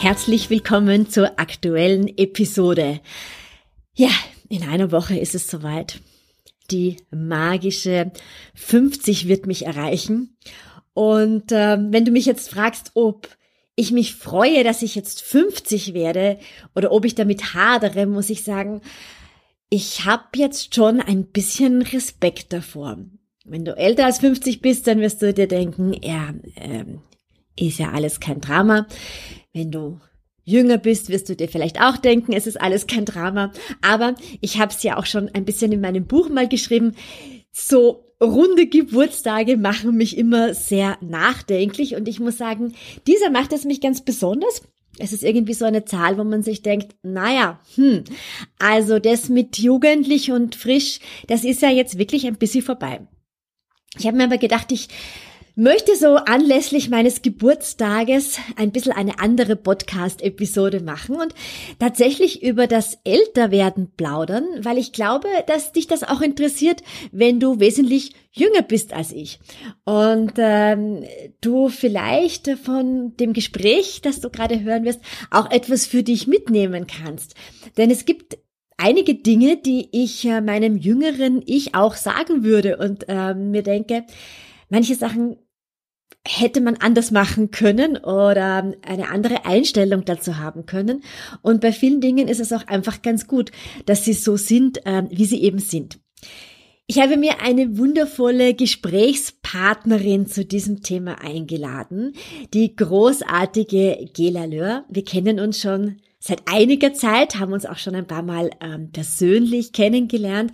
Herzlich willkommen zur aktuellen Episode. Ja, in einer Woche ist es soweit. Die magische 50 wird mich erreichen. Und äh, wenn du mich jetzt fragst, ob ich mich freue, dass ich jetzt 50 werde oder ob ich damit hadere, muss ich sagen, ich habe jetzt schon ein bisschen Respekt davor. Wenn du älter als 50 bist, dann wirst du dir denken, ja, äh, ist ja alles kein Drama. Wenn du jünger bist, wirst du dir vielleicht auch denken, es ist alles kein Drama. Aber ich habe es ja auch schon ein bisschen in meinem Buch mal geschrieben. So runde Geburtstage machen mich immer sehr nachdenklich und ich muss sagen, dieser macht es mich ganz besonders. Es ist irgendwie so eine Zahl, wo man sich denkt, naja, hm, also das mit jugendlich und frisch, das ist ja jetzt wirklich ein bisschen vorbei. Ich habe mir aber gedacht, ich möchte so anlässlich meines Geburtstages ein bisschen eine andere Podcast-Episode machen und tatsächlich über das Älterwerden plaudern, weil ich glaube, dass dich das auch interessiert, wenn du wesentlich jünger bist als ich und ähm, du vielleicht von dem Gespräch, das du gerade hören wirst, auch etwas für dich mitnehmen kannst. Denn es gibt einige Dinge, die ich äh, meinem jüngeren Ich auch sagen würde und äh, mir denke, manche Sachen hätte man anders machen können oder eine andere Einstellung dazu haben können. Und bei vielen Dingen ist es auch einfach ganz gut, dass sie so sind, äh, wie sie eben sind. Ich habe mir eine wundervolle Gesprächspartnerin zu diesem Thema eingeladen, die großartige Gela Lör. Wir kennen uns schon seit einiger Zeit, haben uns auch schon ein paar Mal ähm, persönlich kennengelernt.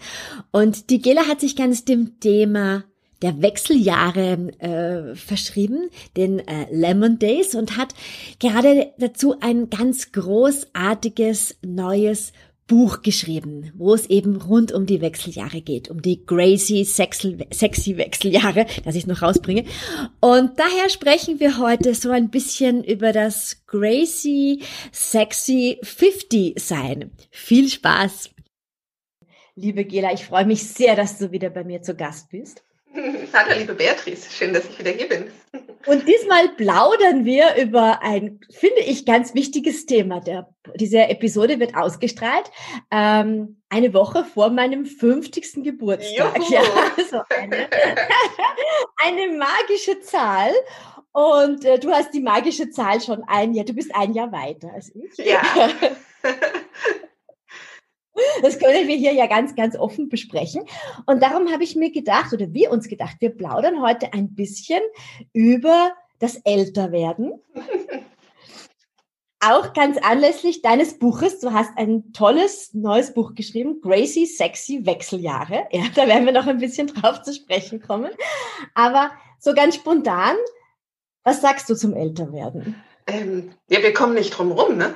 Und die Gela hat sich ganz dem Thema der Wechseljahre äh, verschrieben, den äh, Lemon Days, und hat gerade dazu ein ganz großartiges neues Buch geschrieben, wo es eben rund um die Wechseljahre geht, um die Gracie sexy, sexy Wechseljahre, dass ich es noch rausbringe. Und daher sprechen wir heute so ein bisschen über das Gracie Sexy 50 sein. Viel Spaß! Liebe Gela, ich freue mich sehr, dass du wieder bei mir zu Gast bist. Hallo, liebe Beatrice, schön, dass ich wieder hier bin. Und diesmal plaudern wir über ein, finde ich, ganz wichtiges Thema. Der, diese Episode wird ausgestrahlt ähm, eine Woche vor meinem 50. Geburtstag. Juhu. Ja, so eine, eine magische Zahl. Und äh, du hast die magische Zahl schon ein Jahr, du bist ein Jahr weiter als ich. Ja. Das können wir hier ja ganz, ganz offen besprechen. Und darum habe ich mir gedacht, oder wir uns gedacht, wir plaudern heute ein bisschen über das Älterwerden. Auch ganz anlässlich deines Buches. Du hast ein tolles neues Buch geschrieben, Gracie Sexy Wechseljahre. Ja, da werden wir noch ein bisschen drauf zu sprechen kommen. Aber so ganz spontan, was sagst du zum Älterwerden? Ähm, ja, wir kommen nicht drum rum, ne?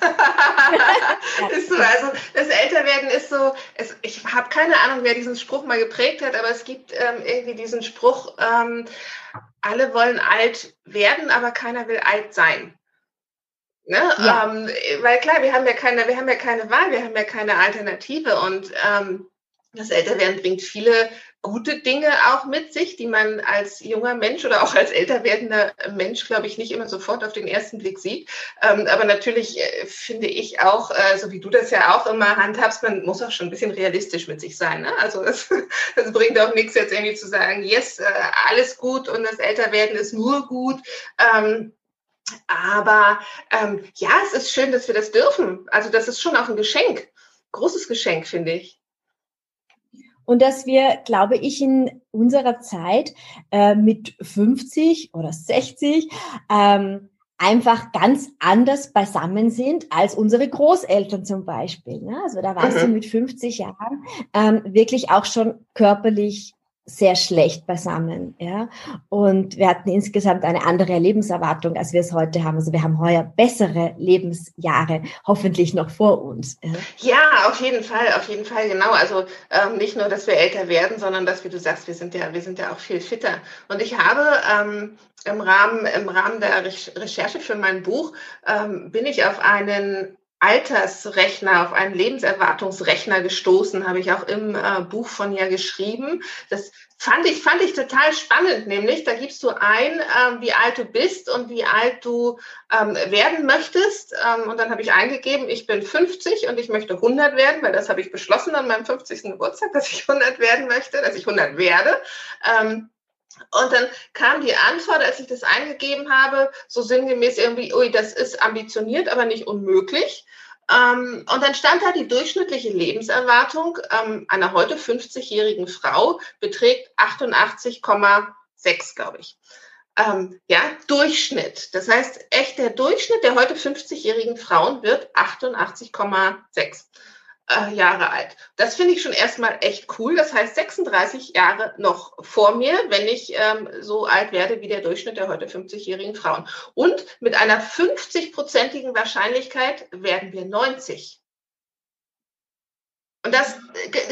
ist so, also das Älterwerden ist so, es, ich habe keine Ahnung, wer diesen Spruch mal geprägt hat, aber es gibt ähm, irgendwie diesen Spruch, ähm, alle wollen alt werden, aber keiner will alt sein. Ne? Ja. Ähm, weil klar, wir haben ja keine, wir haben ja keine Wahl, wir haben ja keine Alternative und ähm, das Älterwerden bringt viele gute Dinge auch mit sich, die man als junger Mensch oder auch als älter werdender Mensch, glaube ich, nicht immer sofort auf den ersten Blick sieht. Ähm, aber natürlich äh, finde ich auch, äh, so wie du das ja auch immer handhabst, man muss auch schon ein bisschen realistisch mit sich sein. Ne? Also es, es bringt auch nichts jetzt irgendwie zu sagen, yes, äh, alles gut und das Älterwerden ist nur gut. Ähm, aber ähm, ja, es ist schön, dass wir das dürfen. Also das ist schon auch ein Geschenk. Großes Geschenk, finde ich und dass wir, glaube ich, in unserer Zeit äh, mit 50 oder 60 ähm, einfach ganz anders beisammen sind als unsere Großeltern zum Beispiel. Ne? Also da warst mhm. du mit 50 Jahren ähm, wirklich auch schon körperlich sehr schlecht beisammen, ja. Und wir hatten insgesamt eine andere Lebenserwartung, als wir es heute haben. Also wir haben heuer bessere Lebensjahre hoffentlich noch vor uns. Ja, ja auf jeden Fall, auf jeden Fall, genau. Also ähm, nicht nur, dass wir älter werden, sondern dass, wie du sagst, wir sind ja, wir sind ja auch viel fitter. Und ich habe ähm, im Rahmen, im Rahmen der Recherche für mein Buch ähm, bin ich auf einen Altersrechner, auf einen Lebenserwartungsrechner gestoßen, habe ich auch im äh, Buch von ihr geschrieben. Das fand ich, fand ich total spannend, nämlich da gibst du ein, äh, wie alt du bist und wie alt du ähm, werden möchtest. Ähm, und dann habe ich eingegeben, ich bin 50 und ich möchte 100 werden, weil das habe ich beschlossen an meinem 50. Geburtstag, dass ich 100 werden möchte, dass ich 100 werde. Ähm, und dann kam die Antwort, als ich das eingegeben habe, so sinngemäß irgendwie, ui, das ist ambitioniert, aber nicht unmöglich. Ähm, und dann stand da, die durchschnittliche Lebenserwartung ähm, einer heute 50-jährigen Frau beträgt 88,6, glaube ich. Ähm, ja, Durchschnitt. Das heißt, echt der Durchschnitt der heute 50-jährigen Frauen wird 88,6 äh, Jahre alt. Das finde ich schon erstmal echt cool. Das heißt, 36 Jahre noch vor mir, wenn ich ähm, so alt werde wie der Durchschnitt der heute 50-jährigen Frauen. Und mit einer 50-prozentigen Wahrscheinlichkeit werden wir 90. Und das,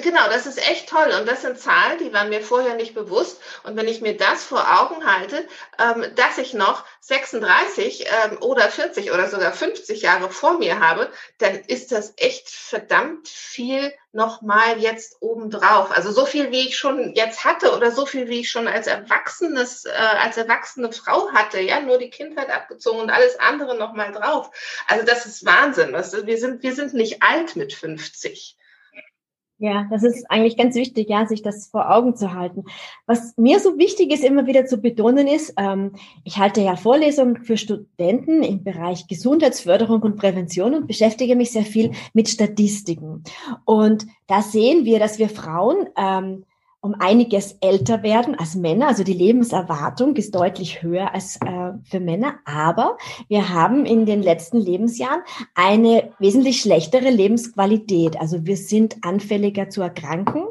genau, das ist echt toll. Und das sind Zahlen, die waren mir vorher nicht bewusst. Und wenn ich mir das vor Augen halte, ähm, dass ich noch 36 ähm, oder 40 oder sogar 50 Jahre vor mir habe, dann ist das echt verdammt viel nochmal jetzt obendrauf. Also so viel, wie ich schon jetzt hatte oder so viel, wie ich schon als erwachsenes, äh, als erwachsene Frau hatte, ja, nur die Kindheit abgezogen und alles andere nochmal drauf. Also das ist Wahnsinn. wir sind, wir sind nicht alt mit 50. Ja, das ist eigentlich ganz wichtig, ja, sich das vor Augen zu halten. Was mir so wichtig ist, immer wieder zu betonen ist, ähm, ich halte ja Vorlesungen für Studenten im Bereich Gesundheitsförderung und Prävention und beschäftige mich sehr viel mit Statistiken. Und da sehen wir, dass wir Frauen ähm, um einiges älter werden als Männer. Also die Lebenserwartung ist deutlich höher als äh, für Männer. Aber wir haben in den letzten Lebensjahren eine wesentlich schlechtere Lebensqualität. Also wir sind anfälliger zu erkranken.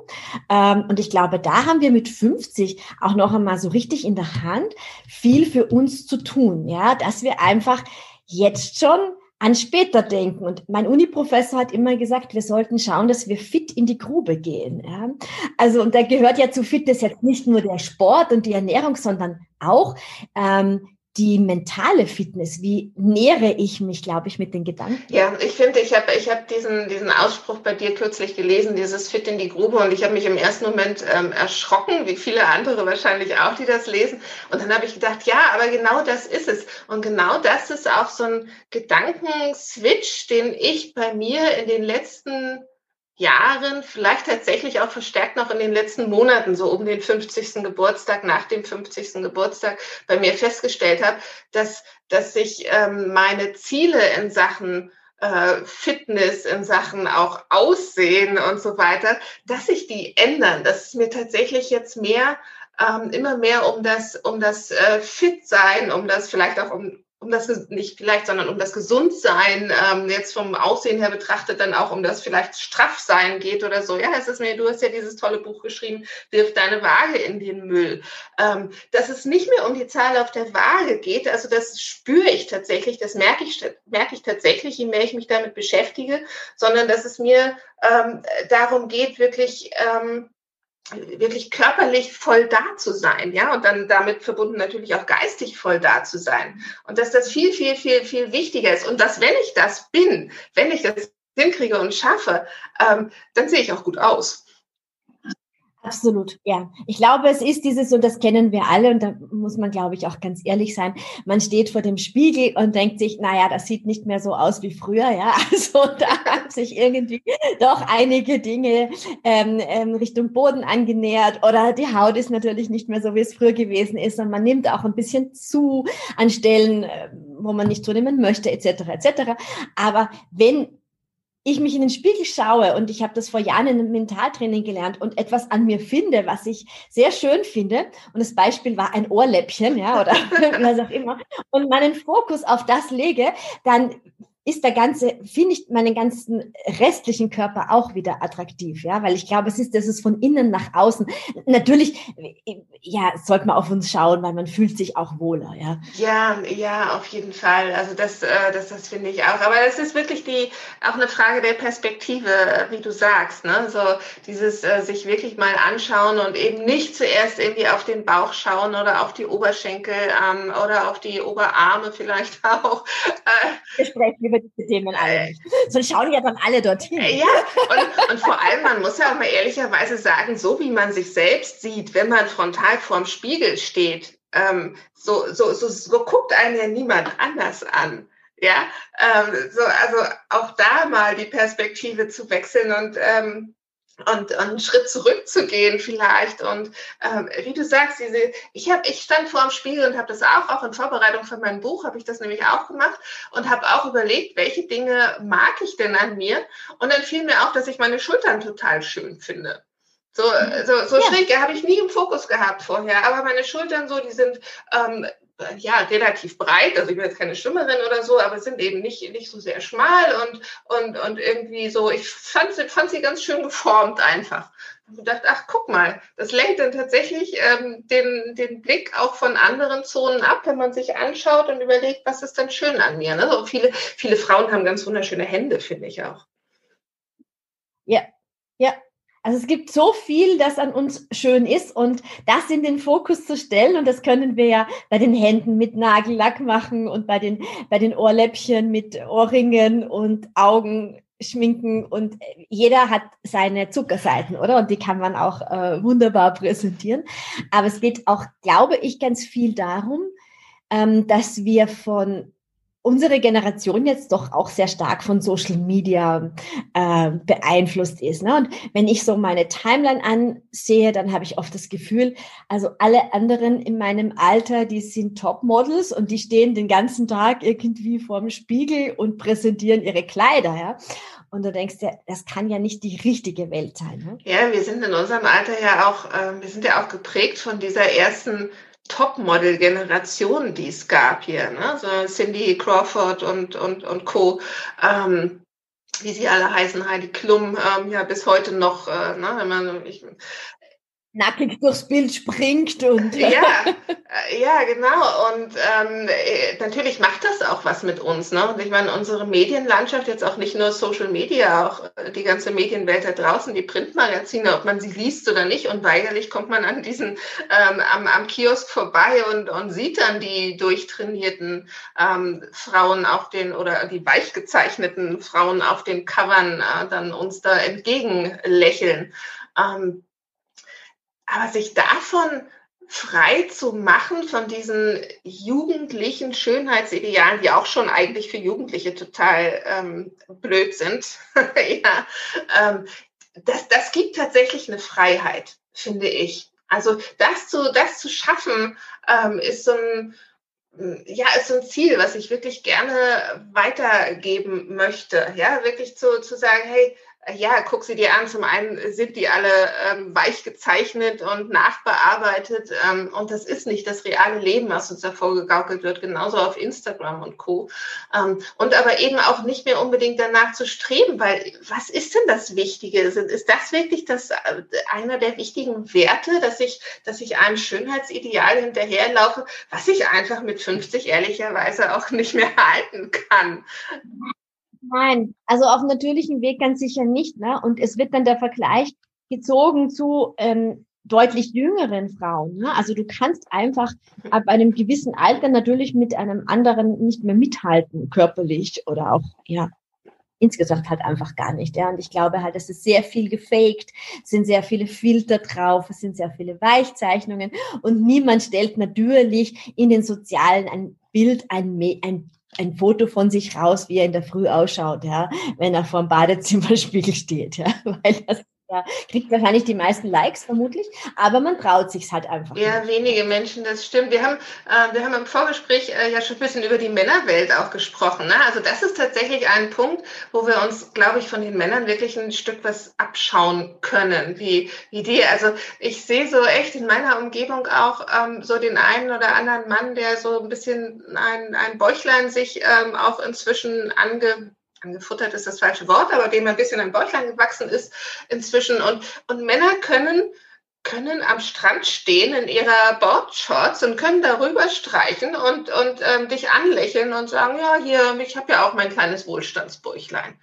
Ähm, und ich glaube, da haben wir mit 50 auch noch einmal so richtig in der Hand, viel für uns zu tun. Ja, dass wir einfach jetzt schon an später denken. Und mein Uniprofessor hat immer gesagt, wir sollten schauen, dass wir fit in die Grube gehen. Ja? Also, und da gehört ja zu Fitness jetzt nicht nur der Sport und die Ernährung, sondern auch ähm, die mentale Fitness, wie nähere ich mich, glaube ich, mit den Gedanken? Ja, ich finde, ich habe ich hab diesen, diesen Ausspruch bei dir kürzlich gelesen, dieses Fit in die Grube und ich habe mich im ersten Moment ähm, erschrocken, wie viele andere wahrscheinlich auch, die das lesen. Und dann habe ich gedacht, ja, aber genau das ist es. Und genau das ist auch so ein Gedankenswitch, den ich bei mir in den letzten Jahren, vielleicht tatsächlich auch verstärkt noch in den letzten Monaten, so um den 50. Geburtstag, nach dem 50. Geburtstag, bei mir festgestellt habe, dass, dass sich ähm, meine Ziele in Sachen äh, Fitness, in Sachen auch Aussehen und so weiter, dass sich die ändern, dass es mir tatsächlich jetzt mehr ähm, immer mehr um das, um das äh, Fit-Sein, um das vielleicht auch um, um das nicht vielleicht, sondern um das Gesundsein ähm, jetzt vom Aussehen her betrachtet, dann auch um das vielleicht Straffsein geht oder so. Ja, es ist mir, du hast ja dieses tolle Buch geschrieben, wirf deine Waage in den Müll. Ähm, dass es nicht mehr um die Zahl auf der Waage geht, also das spüre ich tatsächlich, das merke ich, merke ich tatsächlich, je mehr ich mich damit beschäftige, sondern dass es mir ähm, darum geht, wirklich ähm, wirklich körperlich voll da zu sein, ja, und dann damit verbunden natürlich auch geistig voll da zu sein. Und dass das viel, viel, viel, viel wichtiger ist. Und dass, wenn ich das bin, wenn ich das hinkriege und schaffe, ähm, dann sehe ich auch gut aus. Absolut, ja. Ich glaube, es ist dieses, und das kennen wir alle, und da muss man, glaube ich, auch ganz ehrlich sein. Man steht vor dem Spiegel und denkt sich, naja, das sieht nicht mehr so aus wie früher, ja. Also da haben sich irgendwie doch einige Dinge ähm, ähm, Richtung Boden angenähert oder die Haut ist natürlich nicht mehr so, wie es früher gewesen ist. Und man nimmt auch ein bisschen zu an Stellen, äh, wo man nicht zunehmen möchte, etc. etc. Aber wenn ich mich in den Spiegel schaue und ich habe das vor Jahren in einem Mentaltraining gelernt und etwas an mir finde, was ich sehr schön finde. Und das Beispiel war ein Ohrläppchen, ja, oder was auch immer. Und meinen Fokus auf das lege, dann ist der ganze, finde ich meinen ganzen restlichen Körper auch wieder attraktiv, ja, weil ich glaube, es ist, das ist von innen nach außen. Natürlich, ja, sollte man auf uns schauen, weil man fühlt sich auch wohler, ja. Ja, ja, auf jeden Fall. Also das, äh, das, das finde ich auch. Aber es ist wirklich die, auch eine Frage der Perspektive, wie du sagst, ne, so dieses äh, sich wirklich mal anschauen und eben nicht zuerst irgendwie auf den Bauch schauen oder auf die Oberschenkel ähm, oder auf die Oberarme vielleicht auch. Äh, Wir sprechen über diese Themen alle nicht. Sonst schauen ja dann alle dorthin. Ja, und, und vor allem, man muss ja auch mal ehrlicherweise sagen, so wie man sich selbst sieht, wenn man frontal vorm Spiegel steht, ähm, so, so, so, so guckt einen ja niemand anders an. Ja, ähm, so, also auch da mal die Perspektive zu wechseln und ähm, und, und einen Schritt zurückzugehen vielleicht. Und ähm, wie du sagst, diese, ich habe, ich stand vor dem Spiegel und habe das auch, auch in Vorbereitung für mein Buch habe ich das nämlich auch gemacht und habe auch überlegt, welche Dinge mag ich denn an mir. Und dann fiel mir auch, dass ich meine Schultern total schön finde. So, so, so ja. schräg habe ich nie im Fokus gehabt vorher, aber meine Schultern so, die sind ähm, ja, relativ breit, also ich bin jetzt keine Schwimmerin oder so, aber sind eben nicht, nicht so sehr schmal und, und, und irgendwie so, ich fand, fand sie ganz schön geformt einfach. Und dachte, ach, guck mal, das lenkt dann tatsächlich ähm, den, den Blick auch von anderen Zonen ab, wenn man sich anschaut und überlegt, was ist denn schön an mir. Ne? So viele, viele Frauen haben ganz wunderschöne Hände, finde ich auch. Ja, ja, also es gibt so viel, das an uns schön ist und das in den Fokus zu stellen und das können wir ja bei den Händen mit Nagellack machen und bei den, bei den Ohrläppchen mit Ohrringen und Augen schminken und jeder hat seine Zuckerseiten, oder? Und die kann man auch äh, wunderbar präsentieren. Aber es geht auch, glaube ich, ganz viel darum, ähm, dass wir von unsere Generation jetzt doch auch sehr stark von Social Media äh, beeinflusst ist. Ne? Und wenn ich so meine Timeline ansehe, dann habe ich oft das Gefühl, also alle anderen in meinem Alter, die sind Topmodels und die stehen den ganzen Tag irgendwie vorm Spiegel und präsentieren ihre Kleider. Ja? Und du denkst ja, das kann ja nicht die richtige Welt sein. Ne? Ja, wir sind in unserem Alter ja auch, äh, wir sind ja auch geprägt von dieser ersten Topmodel-Generation, die es gab hier, ne? so Cindy Crawford und, und, und Co. Ähm, wie sie alle heißen, Heidi Klum, ähm, ja bis heute noch, äh, ne, wenn man, ich, nackig durchs Bild springt und ja, äh, ja genau. Und ähm, äh, natürlich macht das auch was mit uns ne? Und ich meine unsere Medienlandschaft jetzt auch nicht nur Social Media auch äh, die ganze Medienwelt da draußen die Printmagazine ob man sie liest oder nicht. Und weigerlich kommt man an diesen ähm, am, am Kiosk vorbei und und sieht dann die durchtrainierten ähm, Frauen auf den oder die weich gezeichneten Frauen auf den Covern äh, dann uns da entgegenlächeln. Ähm, aber sich davon frei zu machen von diesen jugendlichen Schönheitsidealen, die auch schon eigentlich für Jugendliche total ähm, blöd sind, ja, ähm, das, das gibt tatsächlich eine Freiheit, finde ich. Also das zu, das zu schaffen, ähm, ist so ein, ja, ist so ein Ziel, was ich wirklich gerne weitergeben möchte. Ja, wirklich zu, zu sagen, hey, ja, guck sie dir an. Zum einen sind die alle ähm, weich gezeichnet und nachbearbeitet. Ähm, und das ist nicht das reale Leben, was uns da vorgegaukelt wird, genauso auf Instagram und Co. Ähm, und aber eben auch nicht mehr unbedingt danach zu streben, weil was ist denn das Wichtige? Ist, das wirklich das, äh, einer der wichtigen Werte, dass ich, dass ich einem Schönheitsideal hinterherlaufe, was ich einfach mit 50 ehrlicherweise auch nicht mehr halten kann? Nein, also auf natürlichem Weg ganz sicher nicht. Ne? Und es wird dann der Vergleich gezogen zu ähm, deutlich jüngeren Frauen. Ne? Also du kannst einfach ab einem gewissen Alter natürlich mit einem anderen nicht mehr mithalten, körperlich oder auch, ja, insgesamt halt einfach gar nicht. Ja. Und ich glaube halt, es ist sehr viel gefaked, sind sehr viele Filter drauf, es sind sehr viele Weichzeichnungen und niemand stellt natürlich in den sozialen ein Bild, ein, ein ein Foto von sich raus, wie er in der Früh ausschaut, ja, wenn er vor dem Badezimmerspiegel steht, ja, weil das ja, kriegt wahrscheinlich die meisten Likes vermutlich, aber man traut sich halt einfach. Ja, nicht. wenige Menschen, das stimmt. Wir haben, äh, wir haben im Vorgespräch äh, ja schon ein bisschen über die Männerwelt auch gesprochen. Ne? Also das ist tatsächlich ein Punkt, wo wir uns, glaube ich, von den Männern wirklich ein Stück was abschauen können, wie, wie die. Also ich sehe so echt in meiner Umgebung auch ähm, so den einen oder anderen Mann, der so ein bisschen ein, ein Bäuchlein sich ähm, auch inzwischen ange angefuttert ist das falsche Wort, aber dem ein bisschen ein Bäuchlein gewachsen ist inzwischen. Und, und Männer können, können am Strand stehen in ihrer Boardshorts und können darüber streichen und, und ähm, dich anlächeln und sagen, ja, hier, ich habe ja auch mein kleines Wohlstandsbäuchlein.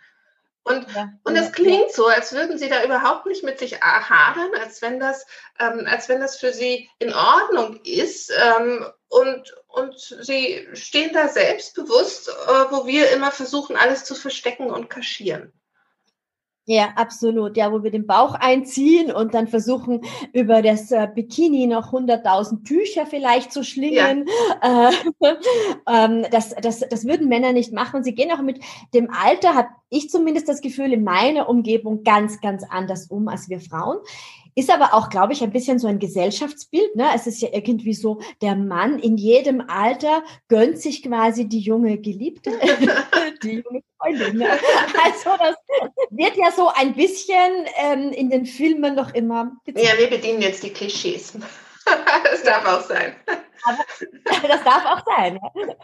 Und, ja, und es klingt so, als würden sie da überhaupt nicht mit sich hadern, als wenn das, ähm, als wenn das für sie in Ordnung ist. Ähm, und, und sie stehen da selbstbewusst, äh, wo wir immer versuchen, alles zu verstecken und kaschieren. Ja, absolut. Ja, wo wir den Bauch einziehen und dann versuchen, über das äh, Bikini noch 100.000 Tücher vielleicht zu schlingen. Ja. Äh, ähm, das, das, das würden Männer nicht machen. Sie gehen auch mit dem Alter, habe ich zumindest das Gefühl, in meiner Umgebung ganz, ganz anders um als wir Frauen. Ist aber auch, glaube ich, ein bisschen so ein Gesellschaftsbild. Ne? Es ist ja irgendwie so, der Mann in jedem Alter gönnt sich quasi die junge Geliebte, die junge Freundin. Ne? Also das wird ja so ein bisschen ähm, in den Filmen noch immer. Gezeigt. Ja, wir bedienen jetzt die Klischees. das darf auch sein. Aber das darf auch sein.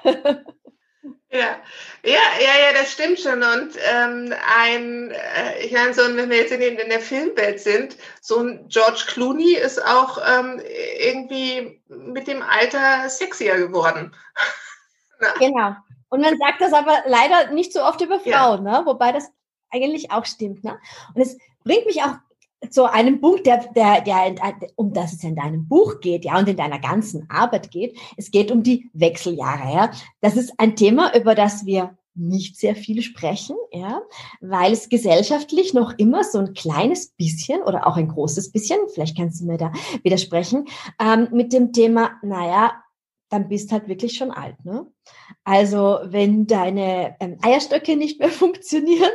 Ja. Ja, ja, ja, ja, das stimmt schon. Und ähm, ein, äh, ich meine, so, wenn wir jetzt in, in, der Filmwelt sind, so ein George Clooney ist auch ähm, irgendwie mit dem Alter sexier geworden. genau. Und man sagt das aber leider nicht so oft über Frauen, ja. ne? wobei das eigentlich auch stimmt. Ne? Und es bringt mich auch zu einem Punkt, der, der, der, um das es in deinem Buch geht, ja, und in deiner ganzen Arbeit geht. Es geht um die Wechseljahre, ja. Das ist ein Thema, über das wir nicht sehr viel sprechen, ja, weil es gesellschaftlich noch immer so ein kleines bisschen oder auch ein großes bisschen, vielleicht kannst du mir da widersprechen, ähm, mit dem Thema, naja, dann bist halt wirklich schon alt. Ne? Also wenn deine ähm, Eierstöcke nicht mehr funktionieren,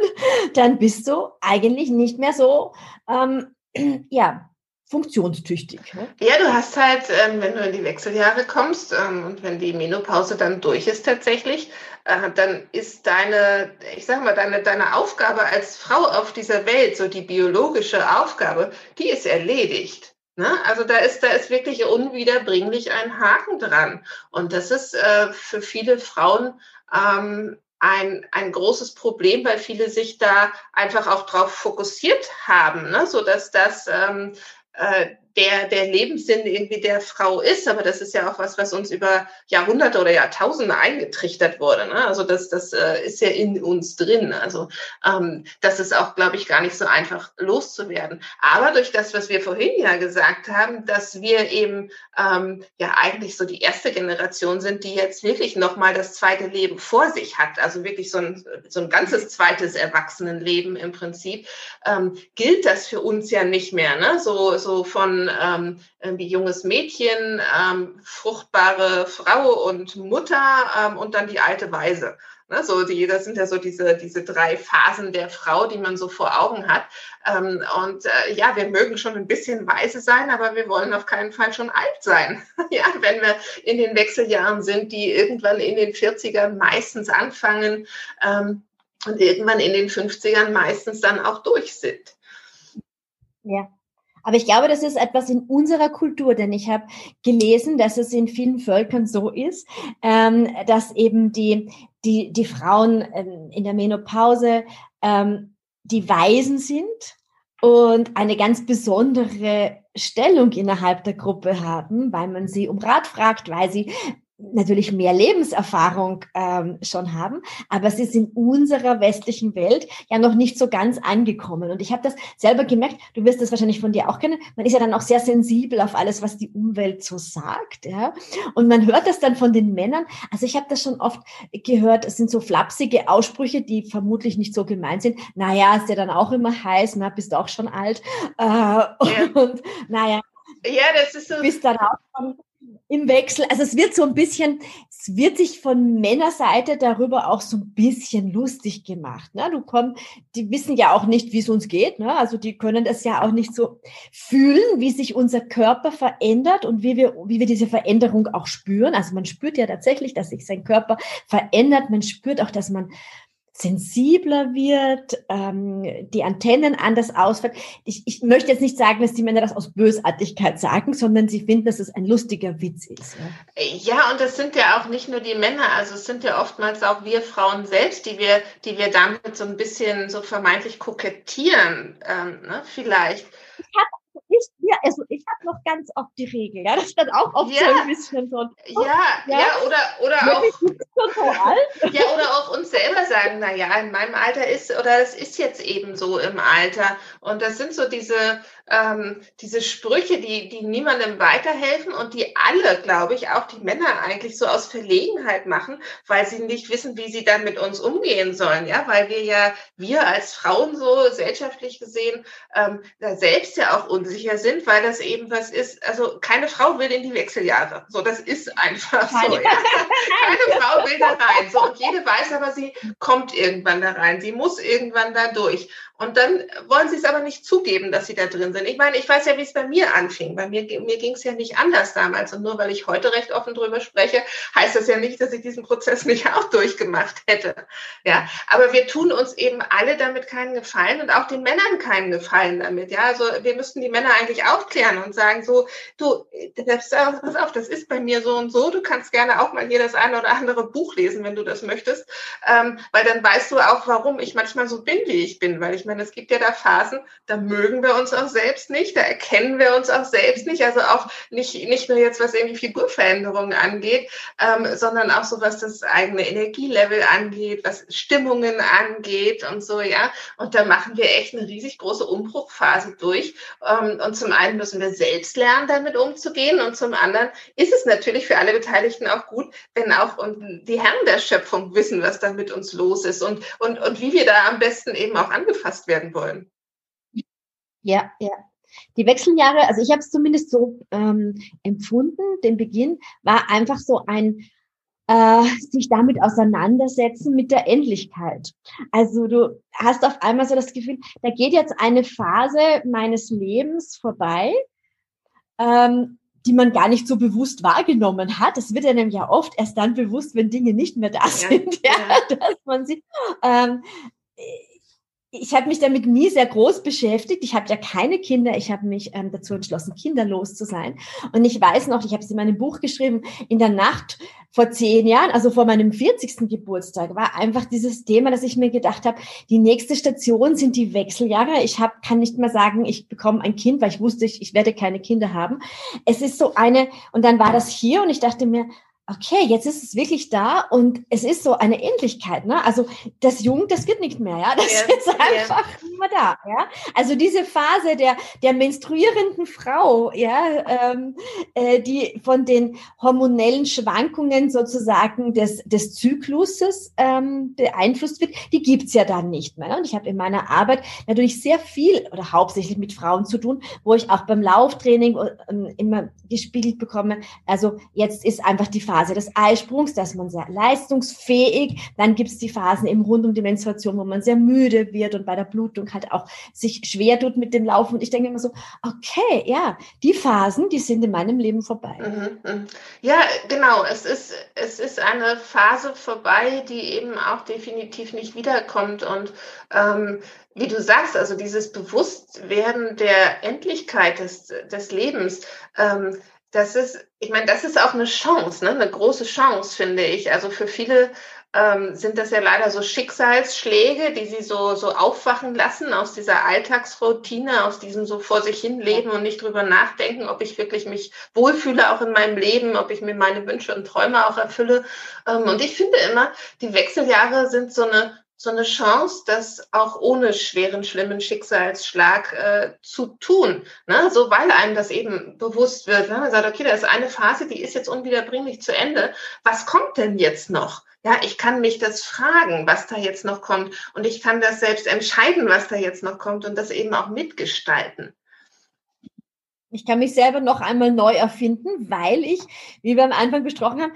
dann bist du eigentlich nicht mehr so, ähm, ja, funktionstüchtig. Ne? Ja, du hast halt, ähm, wenn du in die Wechseljahre kommst ähm, und wenn die Menopause dann durch ist tatsächlich, äh, dann ist deine, ich sag mal, deine, deine Aufgabe als Frau auf dieser Welt, so die biologische Aufgabe, die ist erledigt. Ne? Also da ist, da ist wirklich unwiederbringlich ein Haken dran. Und das ist äh, für viele Frauen ähm, ein, ein großes Problem, weil viele sich da einfach auch drauf fokussiert haben, ne? so dass das ähm, äh, der, der Lebenssinn irgendwie der Frau ist, aber das ist ja auch was, was uns über Jahrhunderte oder Jahrtausende eingetrichtert wurde. Ne? Also das, das äh, ist ja in uns drin. Also ähm, das ist auch, glaube ich, gar nicht so einfach loszuwerden. Aber durch das, was wir vorhin ja gesagt haben, dass wir eben ähm, ja eigentlich so die erste Generation sind, die jetzt wirklich nochmal das zweite Leben vor sich hat, also wirklich so ein, so ein ganzes zweites Erwachsenenleben im Prinzip, ähm, gilt das für uns ja nicht mehr. Ne? So, so von ähm, irgendwie junges Mädchen, ähm, fruchtbare Frau und Mutter ähm, und dann die alte Weise. Ne, so die, das sind ja so diese, diese drei Phasen der Frau, die man so vor Augen hat. Ähm, und äh, ja, wir mögen schon ein bisschen weise sein, aber wir wollen auf keinen Fall schon alt sein. ja, wenn wir in den Wechseljahren sind, die irgendwann in den 40ern meistens anfangen ähm, und irgendwann in den 50ern meistens dann auch durch sind. Ja, aber ich glaube, das ist etwas in unserer Kultur, denn ich habe gelesen, dass es in vielen Völkern so ist, ähm, dass eben die, die, die Frauen ähm, in der Menopause ähm, die Weisen sind und eine ganz besondere Stellung innerhalb der Gruppe haben, weil man sie um Rat fragt, weil sie natürlich mehr Lebenserfahrung ähm, schon haben, aber es ist in unserer westlichen Welt ja noch nicht so ganz angekommen. Und ich habe das selber gemerkt, du wirst das wahrscheinlich von dir auch kennen, man ist ja dann auch sehr sensibel auf alles, was die Umwelt so sagt. Ja? Und man hört das dann von den Männern. Also ich habe das schon oft gehört, es sind so flapsige Aussprüche, die vermutlich nicht so gemeint sind. Naja, ist ja dann auch immer heiß, na, bist auch schon alt. Äh, ja. Und naja, ja, das ist so. Bist dann auch schon im Wechsel, also es wird so ein bisschen, es wird sich von Männerseite darüber auch so ein bisschen lustig gemacht. Ne? Du kommst, die wissen ja auch nicht, wie es uns geht. Ne? Also die können das ja auch nicht so fühlen, wie sich unser Körper verändert und wie wir, wie wir diese Veränderung auch spüren. Also man spürt ja tatsächlich, dass sich sein Körper verändert. Man spürt auch, dass man sensibler wird, ähm, die Antennen anders ausfällt. Ich, ich möchte jetzt nicht sagen, dass die Männer das aus Bösartigkeit sagen, sondern sie finden, dass es ein lustiger Witz ist. Ja? ja, und das sind ja auch nicht nur die Männer, also es sind ja oftmals auch wir Frauen selbst, die wir, die wir damit so ein bisschen so vermeintlich kokettieren, ähm, ne, vielleicht. Ich ja, also ich habe noch ganz oft die Regel, ja, das stand auch oft ja. so ein bisschen so. Oh, ja, ja, ja, oder, oder auch. ja, oder auch uns selber sagen, na ja, in meinem Alter ist, oder es ist jetzt eben so im Alter. Und das sind so diese, ähm, diese Sprüche, die, die niemandem weiterhelfen und die alle, glaube ich, auch die Männer eigentlich so aus Verlegenheit machen, weil sie nicht wissen, wie sie dann mit uns umgehen sollen, ja, weil wir ja, wir als Frauen so gesellschaftlich gesehen, ähm, da selbst ja auch unsicher sind, weil das eben was ist, also keine Frau will in die Wechseljahre. So, das ist einfach so, ja. Keine Frau will da rein. So, und jede weiß aber, sie kommt irgendwann da rein. Sie muss irgendwann da durch. Und dann wollen sie es aber nicht zugeben, dass sie da drin sind. Ich meine, ich weiß ja, wie es bei mir anfing. Bei mir, mir ging es ja nicht anders damals. Und nur weil ich heute recht offen drüber spreche, heißt das ja nicht, dass ich diesen Prozess nicht auch durchgemacht hätte. Ja, aber wir tun uns eben alle damit keinen Gefallen und auch den Männern keinen Gefallen damit. Ja, also wir müssten die Männer eigentlich aufklären und sagen so, du, das, pass auf, das ist bei mir so und so. Du kannst gerne auch mal hier das eine oder andere Buch lesen, wenn du das möchtest, ähm, weil dann weißt du auch, warum ich manchmal so bin, wie ich bin, weil ich ich meine, es gibt ja da Phasen, da mögen wir uns auch selbst nicht, da erkennen wir uns auch selbst nicht. Also auch nicht, nicht nur jetzt, was irgendwie Figurveränderungen angeht, ähm, sondern auch so, was das eigene Energielevel angeht, was Stimmungen angeht und so, ja. Und da machen wir echt eine riesig große Umbruchphase durch. Ähm, und zum einen müssen wir selbst lernen, damit umzugehen. Und zum anderen ist es natürlich für alle Beteiligten auch gut, wenn auch die Herren der Schöpfung wissen, was da mit uns los ist und, und, und wie wir da am besten eben auch angefasst angepasst werden wollen. Ja, ja. Die Wechseljahre, also ich habe es zumindest so ähm, empfunden, den Beginn war einfach so ein äh, sich damit auseinandersetzen mit der Endlichkeit. Also du hast auf einmal so das Gefühl, da geht jetzt eine Phase meines Lebens vorbei, ähm, die man gar nicht so bewusst wahrgenommen hat. Das wird einem ja oft erst dann bewusst, wenn Dinge nicht mehr da sind, ja, ja. dass man sie ähm, ich habe mich damit nie sehr groß beschäftigt. Ich habe ja keine Kinder. Ich habe mich ähm, dazu entschlossen, kinderlos zu sein. Und ich weiß noch, ich habe es in meinem Buch geschrieben, in der Nacht vor zehn Jahren, also vor meinem 40. Geburtstag, war einfach dieses Thema, dass ich mir gedacht habe, die nächste Station sind die Wechseljahre. Ich hab, kann nicht mehr sagen, ich bekomme ein Kind, weil ich wusste, ich, ich werde keine Kinder haben. Es ist so eine, und dann war das hier und ich dachte mir, okay, jetzt ist es wirklich da und es ist so eine Endlichkeit, ne? Also das Jung, das wird nicht mehr, ja, das yeah, ist einfach yeah. immer da, ja. Also diese Phase der der menstruierenden Frau, ja, ähm, äh, die von den hormonellen Schwankungen sozusagen des des Zykluses ähm, beeinflusst wird, die gibt's ja dann nicht mehr. Ne? Und ich habe in meiner Arbeit natürlich sehr viel oder hauptsächlich mit Frauen zu tun, wo ich auch beim Lauftraining äh, immer gespiegelt bekomme. Also jetzt ist einfach die Phase Phase des Eisprungs, da ist man sehr leistungsfähig. Dann gibt es die Phasen eben rund um die Menstruation, wo man sehr müde wird und bei der Blutung halt auch sich schwer tut mit dem Laufen. Und ich denke immer so, okay, ja, die Phasen, die sind in meinem Leben vorbei. Mhm, mhm. Ja, genau. Es ist, es ist eine Phase vorbei, die eben auch definitiv nicht wiederkommt. Und ähm, wie du sagst, also dieses Bewusstwerden der Endlichkeit des, des Lebens, ähm, das ist, ich meine, das ist auch eine Chance, ne? eine große Chance, finde ich. Also für viele ähm, sind das ja leider so Schicksalsschläge, die sie so, so aufwachen lassen aus dieser Alltagsroutine, aus diesem so vor sich hin leben und nicht drüber nachdenken, ob ich wirklich mich wohlfühle auch in meinem Leben, ob ich mir meine Wünsche und Träume auch erfülle. Ähm, und ich finde immer, die Wechseljahre sind so eine so eine Chance, das auch ohne schweren, schlimmen Schicksalsschlag äh, zu tun. Ne? So, weil einem das eben bewusst wird. Ne? Man sagt, okay, da ist eine Phase, die ist jetzt unwiederbringlich zu Ende. Was kommt denn jetzt noch? Ja, ich kann mich das fragen, was da jetzt noch kommt. Und ich kann das selbst entscheiden, was da jetzt noch kommt und das eben auch mitgestalten. Ich kann mich selber noch einmal neu erfinden, weil ich, wie wir am Anfang besprochen haben,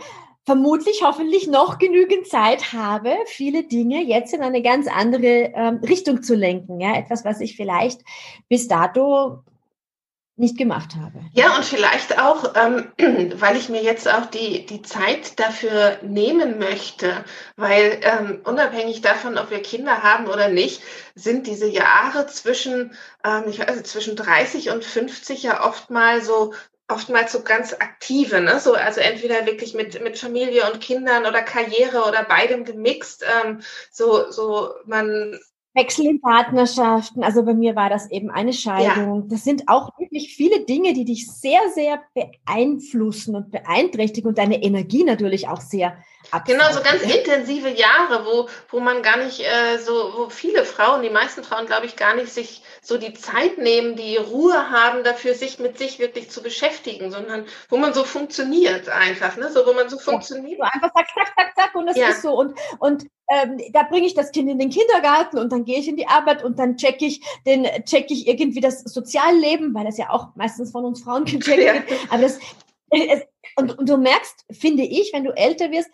vermutlich hoffentlich noch genügend Zeit habe, viele Dinge jetzt in eine ganz andere ähm, Richtung zu lenken. Ja, etwas, was ich vielleicht bis dato nicht gemacht habe. Ja, und vielleicht auch, ähm, weil ich mir jetzt auch die, die Zeit dafür nehmen möchte, weil ähm, unabhängig davon, ob wir Kinder haben oder nicht, sind diese Jahre zwischen, ähm, ich weiß, zwischen 30 und 50 ja oft mal so oftmals so ganz aktive, ne? So, also entweder wirklich mit, mit Familie und Kindern oder Karriere oder beidem gemixt. Ähm, so, so man Wechsel in Partnerschaften, also bei mir war das eben eine Scheidung. Ja. Das sind auch wirklich viele Dinge, die dich sehr, sehr beeinflussen und beeinträchtigen und deine Energie natürlich auch sehr Genau, so ganz intensive Jahre, wo, wo man gar nicht äh, so, wo viele Frauen, die meisten Frauen, glaube ich, gar nicht sich so die Zeit nehmen, die Ruhe haben, dafür sich mit sich wirklich zu beschäftigen, sondern wo man so funktioniert einfach, ne? So wo man so funktioniert. Ja, so einfach zack, zack, zack, zack und das ja. ist so. Und, und ähm, da bringe ich das Kind in den Kindergarten und dann gehe ich in die Arbeit und dann checke ich den, check ich irgendwie das Sozialleben, weil das ja auch meistens von uns Frauen gecheckt wird. Aber das, es, und, und du merkst, finde ich, wenn du älter wirst,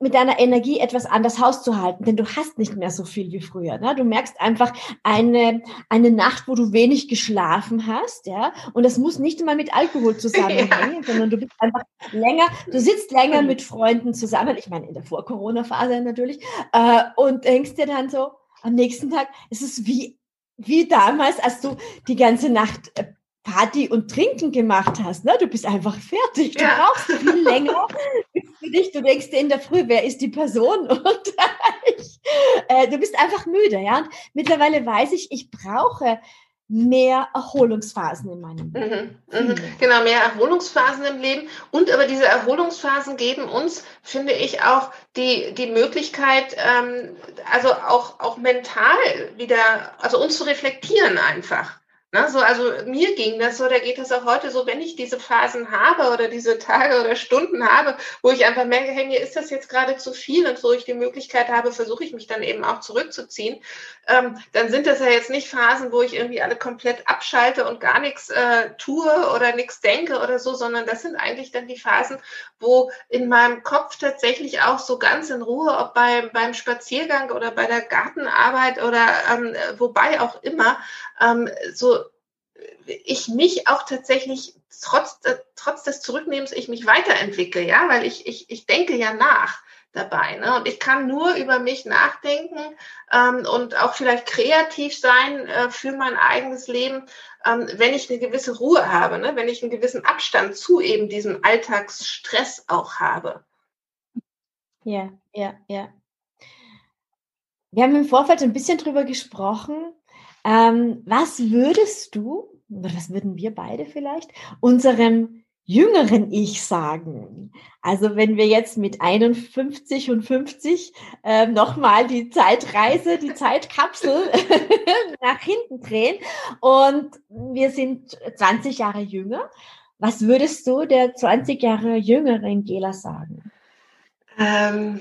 mit deiner Energie etwas anders hauszuhalten, denn du hast nicht mehr so viel wie früher. Ne? Du merkst einfach eine, eine Nacht, wo du wenig geschlafen hast, ja, und das muss nicht immer mit Alkohol zusammenhängen, ja. sondern du bist einfach länger, du sitzt länger mit Freunden zusammen, ich meine in der Vor-Corona-Phase natürlich, äh, und denkst dir dann so, am nächsten Tag, es ist wie, wie damals, als du die ganze Nacht äh, Party und Trinken gemacht hast. Ne? Du bist einfach fertig. Du ja. brauchst viel länger für dich. Du denkst dir in der Früh, wer ist die Person? Und ich, äh, du bist einfach müde. Ja? Und mittlerweile weiß ich, ich brauche mehr Erholungsphasen in meinem Leben. Mhm, mh. Genau, mehr Erholungsphasen im Leben. Und aber diese Erholungsphasen geben uns, finde ich, auch die, die Möglichkeit, ähm, also auch, auch mental wieder, also uns zu reflektieren einfach. Ne, so, also mir ging das so, da geht das auch heute so, wenn ich diese Phasen habe oder diese Tage oder Stunden habe, wo ich einfach merke, hey, mir ist das jetzt gerade zu viel und so ich die Möglichkeit habe, versuche ich mich dann eben auch zurückzuziehen, ähm, dann sind das ja jetzt nicht Phasen, wo ich irgendwie alle komplett abschalte und gar nichts äh, tue oder nichts denke oder so, sondern das sind eigentlich dann die Phasen, wo in meinem Kopf tatsächlich auch so ganz in Ruhe, ob beim, beim Spaziergang oder bei der Gartenarbeit oder ähm, wobei auch immer, ähm, so ich mich auch tatsächlich trotz, trotz des Zurücknehmens ich mich weiterentwickle, ja, weil ich, ich, ich denke ja nach dabei. Ne? Und ich kann nur über mich nachdenken ähm, und auch vielleicht kreativ sein äh, für mein eigenes Leben, ähm, wenn ich eine gewisse Ruhe habe, ne? wenn ich einen gewissen Abstand zu eben diesem Alltagsstress auch habe. Ja, ja, ja. Wir haben im Vorfeld ein bisschen drüber gesprochen. Ähm, was würdest du, oder was würden wir beide vielleicht, unserem jüngeren Ich sagen. Also wenn wir jetzt mit 51 und 50 äh, nochmal die Zeitreise, die Zeitkapsel nach hinten drehen und wir sind 20 Jahre jünger, was würdest du der 20 Jahre jüngeren Gela sagen? Ähm,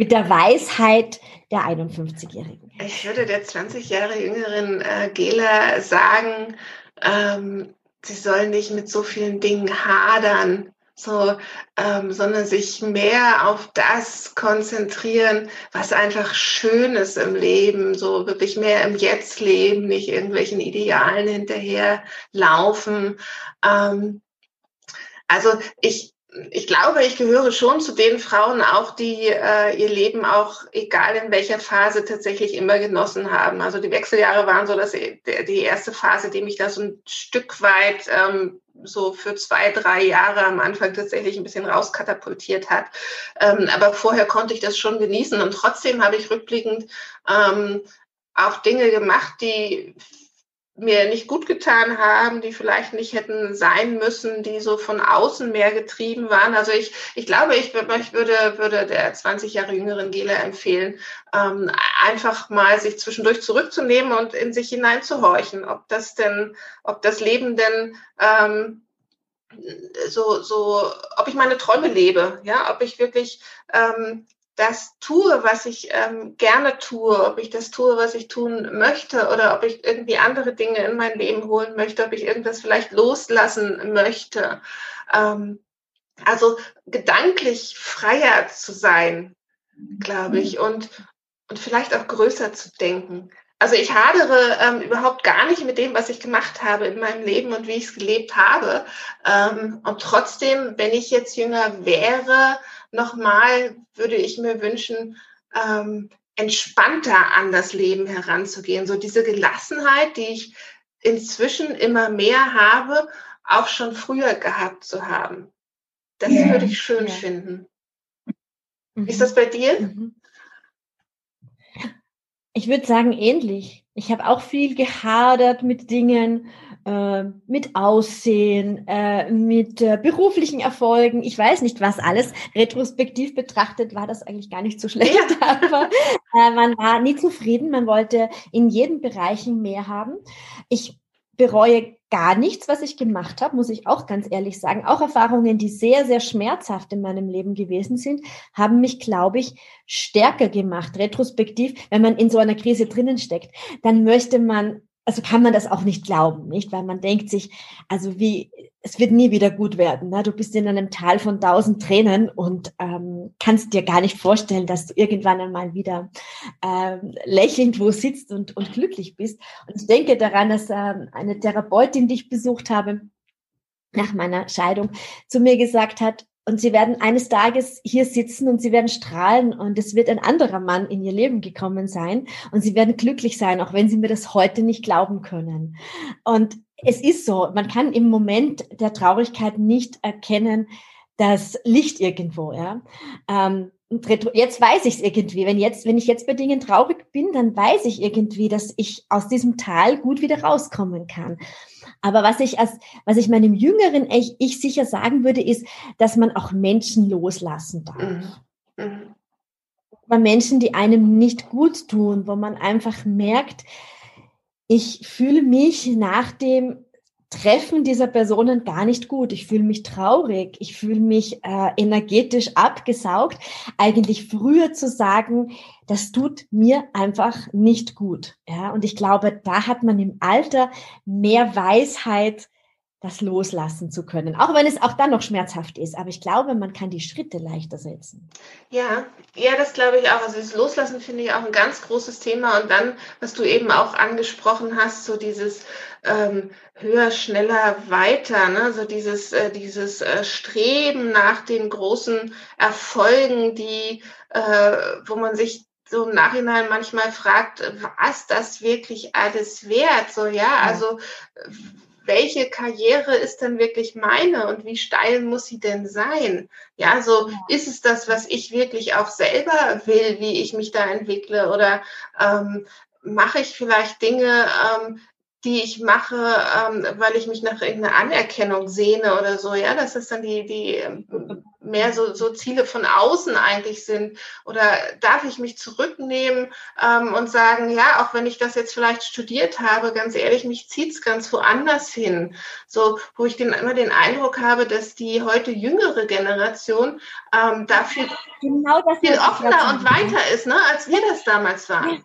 mit der Weisheit der 51-Jährigen. Ich würde der 20 Jahre jüngeren äh, Gela sagen, ähm, sie soll nicht mit so vielen Dingen hadern, so, ähm, sondern sich mehr auf das konzentrieren, was einfach schön ist im Leben, so wirklich mehr im Jetzt leben, nicht irgendwelchen Idealen hinterher laufen. Ähm, also ich, ich glaube, ich gehöre schon zu den Frauen auch, die äh, ihr Leben auch, egal in welcher Phase, tatsächlich immer genossen haben. Also die Wechseljahre waren so dass die erste Phase, die mich da so ein Stück weit ähm, so für zwei, drei Jahre am Anfang tatsächlich ein bisschen rauskatapultiert hat. Ähm, aber vorher konnte ich das schon genießen und trotzdem habe ich rückblickend ähm, auch Dinge gemacht, die mir nicht gut getan haben, die vielleicht nicht hätten sein müssen, die so von außen mehr getrieben waren. Also ich, ich glaube, ich, ich würde, würde der 20 Jahre jüngeren Gela empfehlen, ähm, einfach mal sich zwischendurch zurückzunehmen und in sich hineinzuhorchen, ob das denn, ob das Leben denn ähm, so, so, ob ich meine Träume lebe, ja, ob ich wirklich ähm, das tue, was ich ähm, gerne tue, ob ich das tue, was ich tun möchte oder ob ich irgendwie andere Dinge in mein Leben holen möchte, ob ich irgendwas vielleicht loslassen möchte. Ähm, also gedanklich freier zu sein, glaube ich, und, und vielleicht auch größer zu denken. Also ich hadere ähm, überhaupt gar nicht mit dem, was ich gemacht habe in meinem Leben und wie ich es gelebt habe. Ähm, und trotzdem, wenn ich jetzt jünger wäre, nochmal würde ich mir wünschen, ähm, entspannter an das Leben heranzugehen. So diese Gelassenheit, die ich inzwischen immer mehr habe, auch schon früher gehabt zu haben. Das ja. würde ich schön ja. finden. Mhm. Ist das bei dir? Mhm. Ich würde sagen, ähnlich. Ich habe auch viel gehadert mit Dingen, äh, mit Aussehen, äh, mit äh, beruflichen Erfolgen. Ich weiß nicht, was alles. Retrospektiv betrachtet war das eigentlich gar nicht so schlecht, aber äh, man war nie zufrieden. Man wollte in jedem Bereich mehr haben. Ich bereue gar nichts, was ich gemacht habe, muss ich auch ganz ehrlich sagen. Auch Erfahrungen, die sehr, sehr schmerzhaft in meinem Leben gewesen sind, haben mich, glaube ich, stärker gemacht. Retrospektiv, wenn man in so einer Krise drinnen steckt, dann möchte man also kann man das auch nicht glauben, nicht? Weil man denkt sich, also wie, es wird nie wieder gut werden. Ne? Du bist in einem Tal von tausend Tränen und ähm, kannst dir gar nicht vorstellen, dass du irgendwann einmal wieder ähm, lächelnd wo sitzt und, und glücklich bist. Und ich denke daran, dass ähm, eine Therapeutin, die ich besucht habe, nach meiner Scheidung zu mir gesagt hat, und sie werden eines Tages hier sitzen und sie werden strahlen und es wird ein anderer Mann in ihr Leben gekommen sein und sie werden glücklich sein, auch wenn sie mir das heute nicht glauben können. Und es ist so, man kann im Moment der Traurigkeit nicht erkennen, das Licht irgendwo, ja. Ähm, jetzt weiß ich es irgendwie. Wenn jetzt, wenn ich jetzt bei Dingen traurig bin, dann weiß ich irgendwie, dass ich aus diesem Tal gut wieder rauskommen kann. Aber was ich als, was ich meinem jüngeren ich, ich sicher sagen würde, ist, dass man auch Menschen loslassen darf. Mhm. Mhm. Bei Menschen, die einem nicht gut tun, wo man einfach merkt, ich fühle mich nach dem Treffen dieser Personen gar nicht gut. Ich fühle mich traurig, ich fühle mich äh, energetisch abgesaugt. Eigentlich früher zu sagen, das tut mir einfach nicht gut. Ja, und ich glaube, da hat man im Alter mehr Weisheit, das loslassen zu können. Auch wenn es auch dann noch schmerzhaft ist. Aber ich glaube, man kann die Schritte leichter setzen. Ja, ja, das glaube ich auch. Also das Loslassen finde ich auch ein ganz großes Thema. Und dann, was du eben auch angesprochen hast, so dieses ähm, höher, schneller, weiter, ne? so dieses, äh, dieses äh, Streben nach den großen Erfolgen, die, äh, wo man sich so im Nachhinein manchmal fragt, was das wirklich alles wert? So, ja, also welche Karriere ist denn wirklich meine und wie steil muss sie denn sein? Ja, so ist es das, was ich wirklich auch selber will, wie ich mich da entwickle oder ähm, mache ich vielleicht Dinge, ähm, die ich mache, ähm, weil ich mich nach irgendeiner Anerkennung sehne oder so, ja, dass das dann die, die ähm, mehr so, so Ziele von außen eigentlich sind. Oder darf ich mich zurücknehmen ähm, und sagen, ja, auch wenn ich das jetzt vielleicht studiert habe, ganz ehrlich, mich zieht's ganz woanders hin. So, wo ich den, immer den Eindruck habe, dass die heute jüngere Generation ähm, dafür genau viel offener und weiter ist, ne, als wir das damals waren.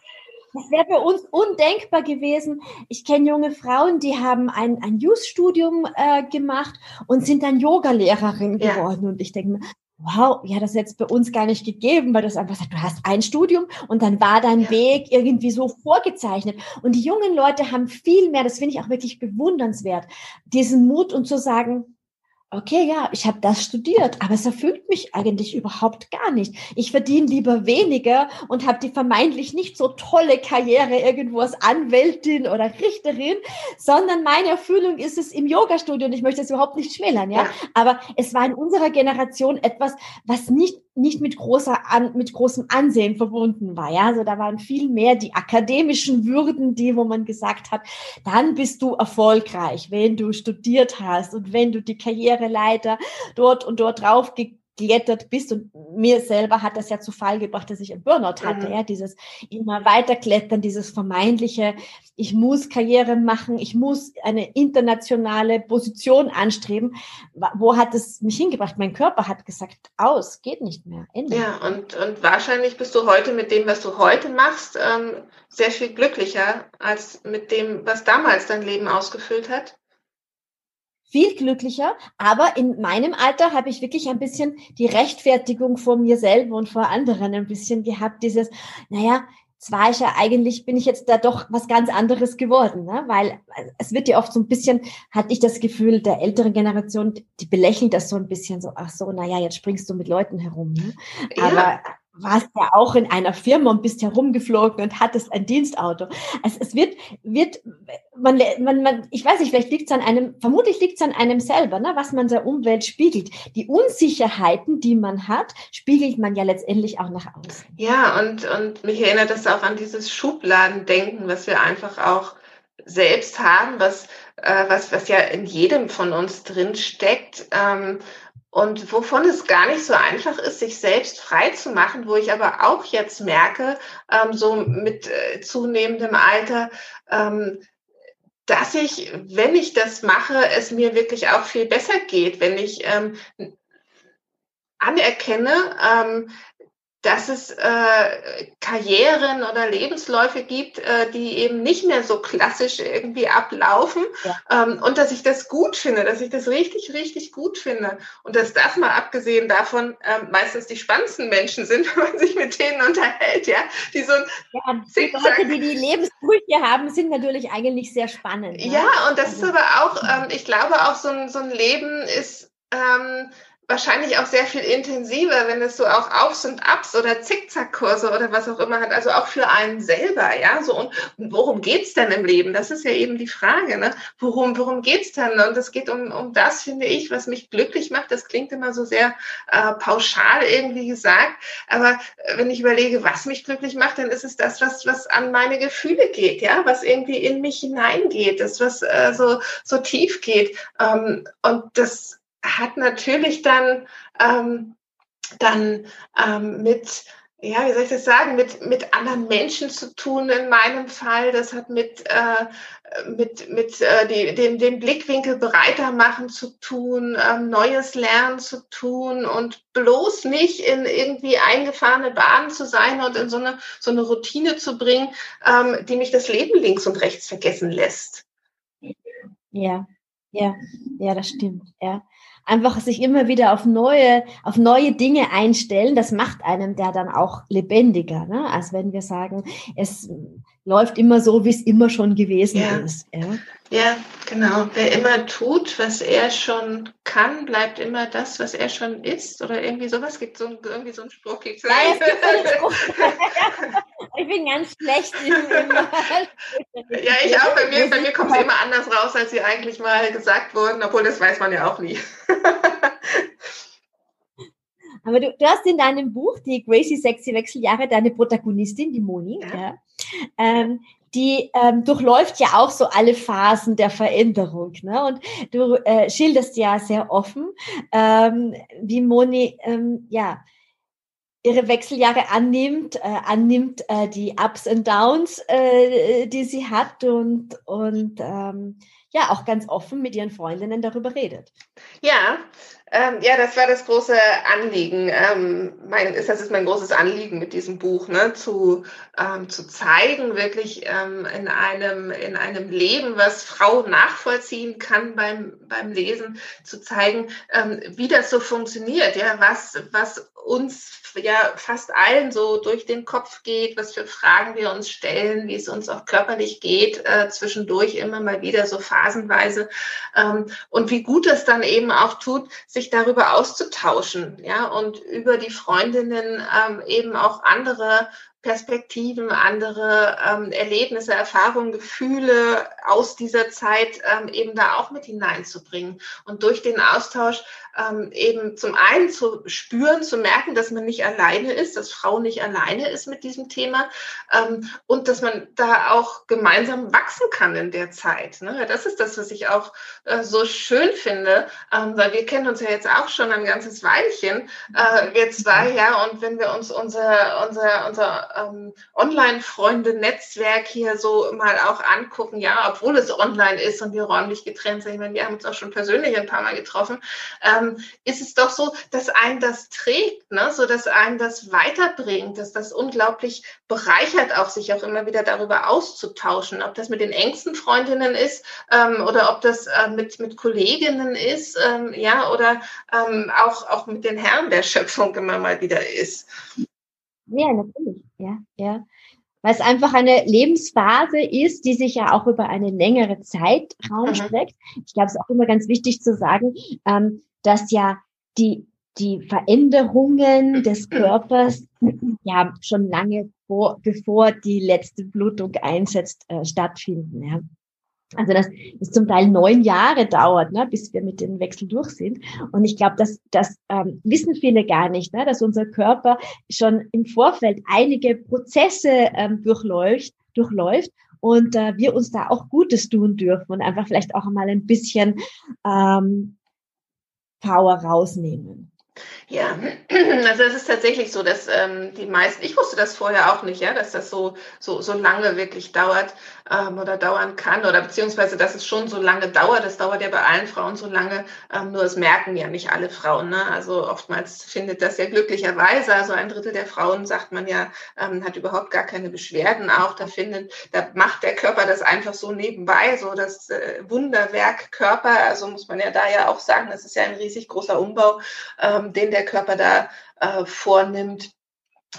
Das wäre bei uns undenkbar gewesen. Ich kenne junge Frauen, die haben ein, ein Youth-Studium äh, gemacht und sind dann Yoga-Lehrerin ja. geworden. Und ich denke mir, wow, ja, das jetzt bei uns gar nicht gegeben, weil das einfach sagt, du hast ein Studium und dann war dein ja. Weg irgendwie so vorgezeichnet. Und die jungen Leute haben viel mehr, das finde ich auch wirklich bewundernswert, diesen Mut und zu sagen, okay, ja, ich habe das studiert, aber es erfüllt mich eigentlich überhaupt gar nicht. Ich verdiene lieber weniger und habe die vermeintlich nicht so tolle Karriere irgendwo als Anwältin oder Richterin, sondern meine Erfüllung ist es im Yoga-Studio und ich möchte es überhaupt nicht schmälern, ja? ja. Aber es war in unserer Generation etwas, was nicht nicht mit großer mit großem Ansehen verbunden war. Ja, also da waren viel mehr die akademischen Würden, die, wo man gesagt hat, dann bist du erfolgreich, wenn du studiert hast und wenn du die Karriereleiter dort und dort drauf geklettert bist und mir selber hat das ja zu Fall gebracht, dass ich ein Burnout hatte, mhm. ja, dieses immer weiterklettern, dieses vermeintliche, ich muss Karriere machen, ich muss eine internationale Position anstreben. Wo hat es mich hingebracht? Mein Körper hat gesagt, aus, geht nicht mehr. Ende. Ja, und, und wahrscheinlich bist du heute mit dem, was du heute machst, ähm, sehr viel glücklicher als mit dem, was damals dein Leben ausgefüllt hat viel glücklicher, aber in meinem Alter habe ich wirklich ein bisschen die Rechtfertigung vor mir selber und vor anderen ein bisschen gehabt, dieses, naja, zwar ich ja eigentlich, bin ich jetzt da doch was ganz anderes geworden, ne? weil es wird ja oft so ein bisschen, hatte ich das Gefühl, der älteren Generation, die belächeln das so ein bisschen so, ach so, naja, jetzt springst du mit Leuten herum. Ne? Ja. Warst ja auch in einer Firma und bist herumgeflogen und hattest ein Dienstauto. Also es wird, wird, man, man, man ich weiß nicht, vielleicht liegt es an einem, vermutlich liegt es an einem selber, ne, was man der Umwelt spiegelt. Die Unsicherheiten, die man hat, spiegelt man ja letztendlich auch nach außen. Ja, und, und mich erinnert das auch an dieses Schubladendenken, was wir einfach auch selbst haben, was, äh, was, was ja in jedem von uns drin steckt. Ähm, und wovon es gar nicht so einfach ist, sich selbst frei zu machen, wo ich aber auch jetzt merke, ähm, so mit äh, zunehmendem Alter, ähm, dass ich, wenn ich das mache, es mir wirklich auch viel besser geht, wenn ich ähm, anerkenne, ähm, dass es äh, Karrieren oder Lebensläufe gibt, äh, die eben nicht mehr so klassisch irgendwie ablaufen ja. ähm, und dass ich das gut finde, dass ich das richtig, richtig gut finde und dass das mal abgesehen davon äh, meistens die spannendsten Menschen sind, wenn man sich mit denen unterhält, ja, die so ein ja, die Leute, die die Lebensbrüche haben, sind natürlich eigentlich sehr spannend. Ja, ja und das also, ist aber auch, ähm, ich glaube auch so ein, so ein Leben ist ähm, wahrscheinlich auch sehr viel intensiver, wenn es so auch Aufs und Abs oder Zickzackkurse oder was auch immer hat, also auch für einen selber, ja, so und, und worum geht's denn im Leben? Das ist ja eben die Frage, ne? Worum, worum geht's denn? Und es geht um, um das, finde ich, was mich glücklich macht. Das klingt immer so sehr äh, pauschal irgendwie gesagt, aber äh, wenn ich überlege, was mich glücklich macht, dann ist es das, was, was an meine Gefühle geht, ja, was irgendwie in mich hineingeht, das, was äh, so, so tief geht. Ähm, und das hat natürlich dann, ähm, dann ähm, mit, ja, wie soll ich das sagen, mit, mit anderen Menschen zu tun in meinem Fall. Das hat mit, äh, mit, mit äh, die, dem, dem Blickwinkel breiter machen zu tun, ähm, Neues lernen zu tun und bloß nicht in irgendwie eingefahrene Bahnen zu sein und in so eine, so eine Routine zu bringen, ähm, die mich das Leben links und rechts vergessen lässt. Ja, ja, ja, das stimmt, ja einfach sich immer wieder auf neue, auf neue Dinge einstellen, das macht einem der dann auch lebendiger, ne? als wenn wir sagen, es läuft immer so, wie es immer schon gewesen ja. ist. Ja? ja, genau. Wer immer tut, was er schon kann, bleibt immer das, was er schon ist. Oder irgendwie sowas gibt so irgendwie so einen Spruch. Gibt's ja, es gibt so einen Spruch. ich bin ganz schlecht. ja, ich auch. Bei mir, bei mir kommt es immer anders raus, als sie eigentlich mal gesagt wurden, obwohl das weiß man ja auch nie. Aber du, du, hast in deinem Buch, die Gracie Sexy Wechseljahre, deine Protagonistin, die Moni, ja. ja ähm, die ähm, durchläuft ja auch so alle Phasen der Veränderung. Ne? Und du äh, schilderst ja sehr offen, ähm, wie Moni ähm, ja ihre Wechseljahre annimmt, äh, annimmt äh, die Ups und Downs, äh, die sie hat und, und ähm, ja auch ganz offen mit ihren Freundinnen darüber redet. Ja, ähm, ja, das war das große Anliegen. Ähm, mein, ist, das ist mein großes Anliegen mit diesem Buch, ne? zu, ähm, zu zeigen, wirklich ähm, in, einem, in einem Leben, was Frau nachvollziehen kann beim, beim Lesen, zu zeigen, ähm, wie das so funktioniert, ja, was, was uns ja fast allen so durch den Kopf geht, was für Fragen wir uns stellen, wie es uns auch körperlich geht, äh, zwischendurch immer mal wieder so phasenweise ähm, und wie gut es dann eben auch tut, sich darüber auszutauschen, ja, und über die Freundinnen ähm, eben auch andere Perspektiven, andere ähm, Erlebnisse, Erfahrungen, Gefühle aus dieser Zeit ähm, eben da auch mit hineinzubringen und durch den Austausch ähm, eben zum einen zu spüren, zu merken, dass man nicht alleine ist, dass Frau nicht alleine ist mit diesem Thema ähm, und dass man da auch gemeinsam wachsen kann in der Zeit. Ne? Das ist das, was ich auch äh, so schön finde, ähm, weil wir kennen uns ja jetzt auch schon ein ganzes Weilchen, äh, wir zwei, ja, und wenn wir uns unser, unser, unser ähm, Online-Freunde-Netzwerk hier so mal auch angucken, ja, obwohl es online ist und wir räumlich getrennt sind, ich meine, wir haben uns auch schon persönlich ein paar Mal getroffen, ähm, ist es doch so, dass einen das trägt, ne? so dass einen das weiterbringt, dass das unglaublich bereichert, auch sich auch immer wieder darüber auszutauschen, ob das mit den engsten Freundinnen ist ähm, oder ob das äh, mit, mit Kolleginnen ist, ähm, ja, oder ähm, auch, auch mit den Herren der Schöpfung immer mal wieder ist. Ja, natürlich, ja, ja weil es einfach eine Lebensphase ist, die sich ja auch über eine längere Zeitraum mhm. streckt. Ich glaube, es ist auch immer ganz wichtig zu sagen, ähm, dass ja die, die Veränderungen des Körpers ja schon lange vor, bevor die letzte Blutung einsetzt, äh, stattfinden. Ja. Also dass es zum Teil neun Jahre dauert, ne, bis wir mit dem Wechsel durch sind. Und ich glaube, das, das ähm, wissen viele gar nicht, ne, dass unser Körper schon im Vorfeld einige Prozesse ähm, durchläuft, durchläuft und äh, wir uns da auch Gutes tun dürfen und einfach vielleicht auch mal ein bisschen ähm, Power rausnehmen. Ja, also es ist tatsächlich so, dass ähm, die meisten, ich wusste das vorher auch nicht, ja, dass das so, so, so lange wirklich dauert ähm, oder dauern kann oder beziehungsweise, dass es schon so lange dauert. Das dauert ja bei allen Frauen so lange, ähm, nur es merken ja nicht alle Frauen. Ne? Also oftmals findet das ja glücklicherweise, also ein Drittel der Frauen, sagt man ja, ähm, hat überhaupt gar keine Beschwerden auch. Da findet, da macht der Körper das einfach so nebenbei, so das äh, Wunderwerk Körper. Also muss man ja da ja auch sagen, das ist ja ein riesig großer Umbau, ähm, den der Körper da äh, vornimmt.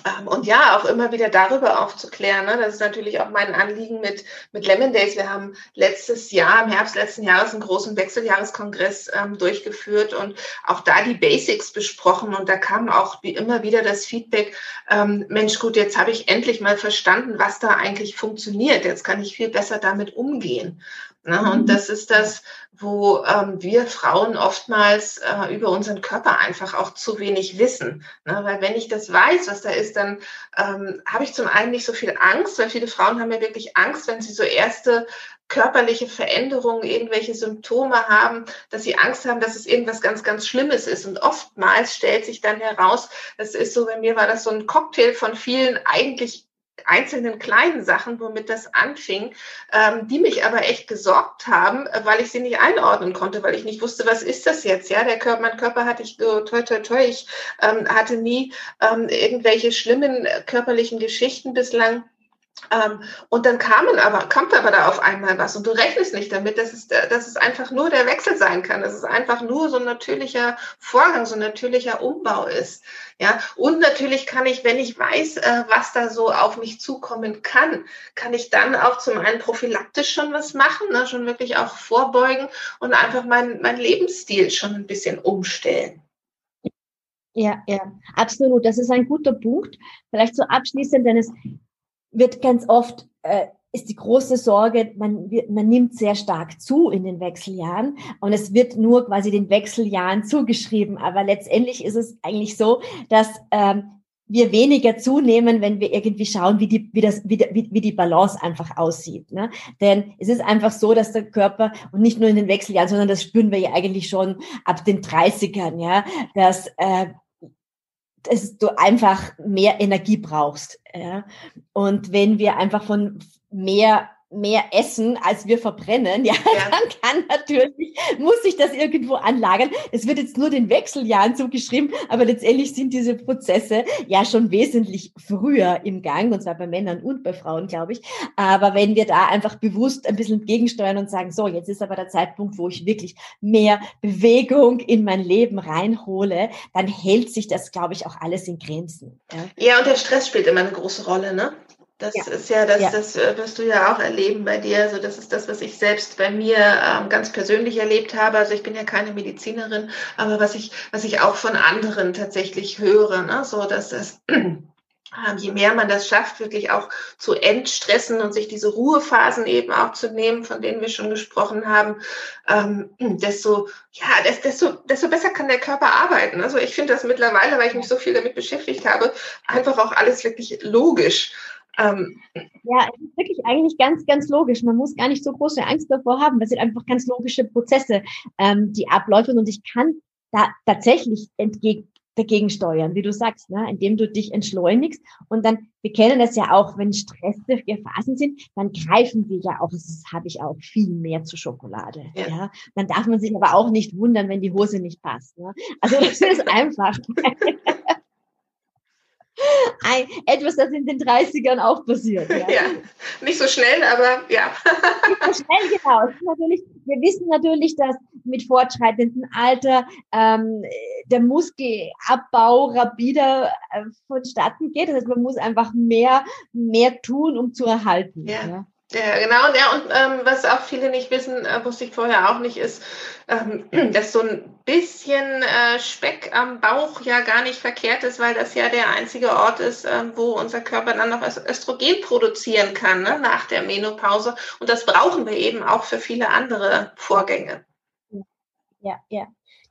Ähm, und ja, auch immer wieder darüber aufzuklären. Ne? Das ist natürlich auch mein Anliegen mit, mit Lemon Days. Wir haben letztes Jahr, im Herbst letzten Jahres, einen großen Wechseljahreskongress ähm, durchgeführt und auch da die Basics besprochen. Und da kam auch wie immer wieder das Feedback, ähm, Mensch, gut, jetzt habe ich endlich mal verstanden, was da eigentlich funktioniert. Jetzt kann ich viel besser damit umgehen. Ne? Und mhm. das ist das, wo ähm, wir Frauen oftmals äh, über unseren Körper einfach auch zu wenig wissen. Ne? Weil wenn ich das weiß, was da ist, dann ähm, habe ich zum einen nicht so viel Angst, weil viele Frauen haben ja wirklich Angst, wenn sie so erste körperliche Veränderungen, irgendwelche Symptome haben, dass sie Angst haben, dass es irgendwas ganz, ganz Schlimmes ist. Und oftmals stellt sich dann heraus, das ist so, bei mir war das so ein Cocktail von vielen eigentlich einzelnen kleinen Sachen, womit das anfing, ähm, die mich aber echt gesorgt haben, äh, weil ich sie nicht einordnen konnte, weil ich nicht wusste, was ist das jetzt? Ja, der Körper, mein Körper hatte ich toi toi toi, ich ähm, hatte nie ähm, irgendwelche schlimmen äh, körperlichen Geschichten bislang ähm, und dann kamen aber, kommt aber da auf einmal was und du rechnest nicht damit, dass es, dass es einfach nur der Wechsel sein kann, dass es einfach nur so ein natürlicher Vorgang, so ein natürlicher Umbau ist. Ja, und natürlich kann ich, wenn ich weiß, äh, was da so auf mich zukommen kann, kann ich dann auch zum einen prophylaktisch schon was machen, ne, schon wirklich auch vorbeugen und einfach mein, mein Lebensstil schon ein bisschen umstellen. Ja, ja, absolut. Das ist ein guter Punkt. Vielleicht so abschließend, denn es wird ganz oft, äh, ist die große Sorge, man, wird, man nimmt sehr stark zu in den Wechseljahren und es wird nur quasi den Wechseljahren zugeschrieben. Aber letztendlich ist es eigentlich so, dass ähm, wir weniger zunehmen, wenn wir irgendwie schauen, wie die, wie das, wie, wie, wie die Balance einfach aussieht. Ne? Denn es ist einfach so, dass der Körper, und nicht nur in den Wechseljahren, sondern das spüren wir ja eigentlich schon ab den 30ern, ja, dass äh, dass du einfach mehr Energie brauchst. Ja? Und wenn wir einfach von mehr mehr essen, als wir verbrennen, ja, ja, dann kann natürlich, muss sich das irgendwo anlagern. Es wird jetzt nur den Wechseljahren zugeschrieben, aber letztendlich sind diese Prozesse ja schon wesentlich früher im Gang, und zwar bei Männern und bei Frauen, glaube ich. Aber wenn wir da einfach bewusst ein bisschen gegensteuern und sagen, so, jetzt ist aber der Zeitpunkt, wo ich wirklich mehr Bewegung in mein Leben reinhole, dann hält sich das, glaube ich, auch alles in Grenzen. Ja, ja und der Stress spielt immer eine große Rolle, ne? Das ja. ist ja das, ja. das äh, wirst du ja auch erleben bei dir. Also das ist das, was ich selbst bei mir ähm, ganz persönlich erlebt habe. Also ich bin ja keine Medizinerin, aber was ich, was ich auch von anderen tatsächlich höre, ne? so dass das ähm, je mehr man das schafft, wirklich auch zu entstressen und sich diese Ruhephasen eben auch zu nehmen, von denen wir schon gesprochen haben, ähm, desto, ja, desto, desto besser kann der Körper arbeiten. Also ich finde das mittlerweile, weil ich mich so viel damit beschäftigt habe, einfach auch alles wirklich logisch. Ähm, ja, es ist wirklich eigentlich ganz, ganz logisch. Man muss gar nicht so große Angst davor haben. Das sind einfach ganz logische Prozesse, ähm, die abläufen. Und ich kann da tatsächlich entgegen, dagegen steuern, wie du sagst, ne? indem du dich entschleunigst. Und dann, wir kennen das ja auch, wenn stressige Phasen sind, dann greifen wir ja auch, das habe ich auch, viel mehr zu Schokolade. Ja. ja. Dann darf man sich aber auch nicht wundern, wenn die Hose nicht passt. Ne? Also das ist einfach. Ein, etwas, das in den 30ern auch passiert. Ja, ja nicht so schnell, aber ja. nicht so schnell, genau. Natürlich, wir wissen natürlich, dass mit fortschreitendem Alter ähm, der Muskelabbau rapider äh, vonstatten geht. Das heißt, man muss einfach mehr, mehr tun, um zu erhalten. Ja. ja. Ja, genau. Ja, und ähm, was auch viele nicht wissen, äh, wusste ich vorher auch nicht, ist, ähm, dass so ein bisschen äh, Speck am Bauch ja gar nicht verkehrt ist, weil das ja der einzige Ort ist, ähm, wo unser Körper dann noch Östrogen produzieren kann ne, nach der Menopause. Und das brauchen wir eben auch für viele andere Vorgänge. Ja, ja.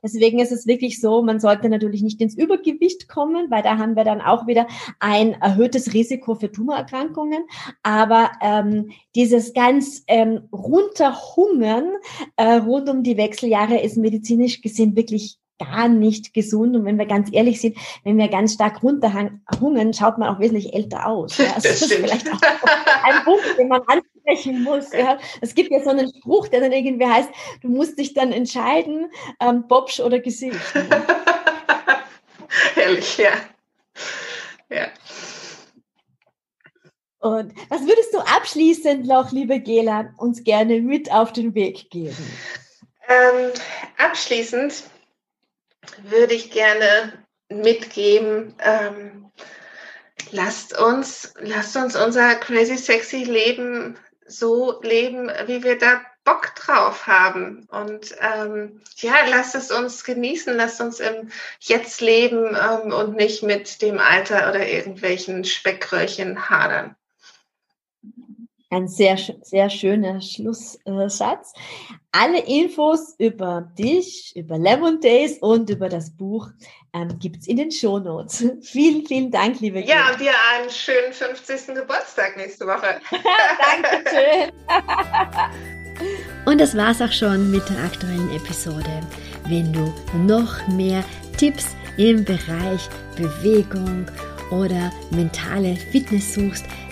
Deswegen ist es wirklich so, man sollte natürlich nicht ins Übergewicht kommen, weil da haben wir dann auch wieder ein erhöhtes Risiko für Tumorerkrankungen. Aber ähm, dieses ganz ähm, runterhungern äh, rund um die Wechseljahre ist medizinisch gesehen wirklich gar nicht gesund. Und wenn wir ganz ehrlich sind, wenn wir ganz stark runterhungern, schaut man auch wesentlich älter aus. Ja? Also das, das ist vielleicht auch ein Punkt, den man ansprechen muss. Ja? Es gibt ja so einen Spruch, der dann irgendwie heißt, du musst dich dann entscheiden, ähm, Bobsch oder Gesicht. Herrlich, ja. ja. Und was würdest du abschließend noch, liebe Gela, uns gerne mit auf den Weg geben? Ähm, abschließend würde ich gerne mitgeben, ähm, lasst uns, lasst uns unser crazy sexy Leben so leben, wie wir da Bock drauf haben. Und ähm, ja, lasst es uns genießen, lasst uns im Jetzt leben ähm, und nicht mit dem Alter oder irgendwelchen Speckröllchen hadern. Ein sehr, sehr schöner Schlusssatz. Alle Infos über dich, über Lemon Days und über das Buch ähm, gibt es in den Show Notes. vielen, vielen Dank, liebe. Ja, und dir einen schönen 50. Geburtstag nächste Woche. Dankeschön. und das war's auch schon mit der aktuellen Episode. Wenn du noch mehr Tipps im Bereich Bewegung oder mentale Fitness suchst,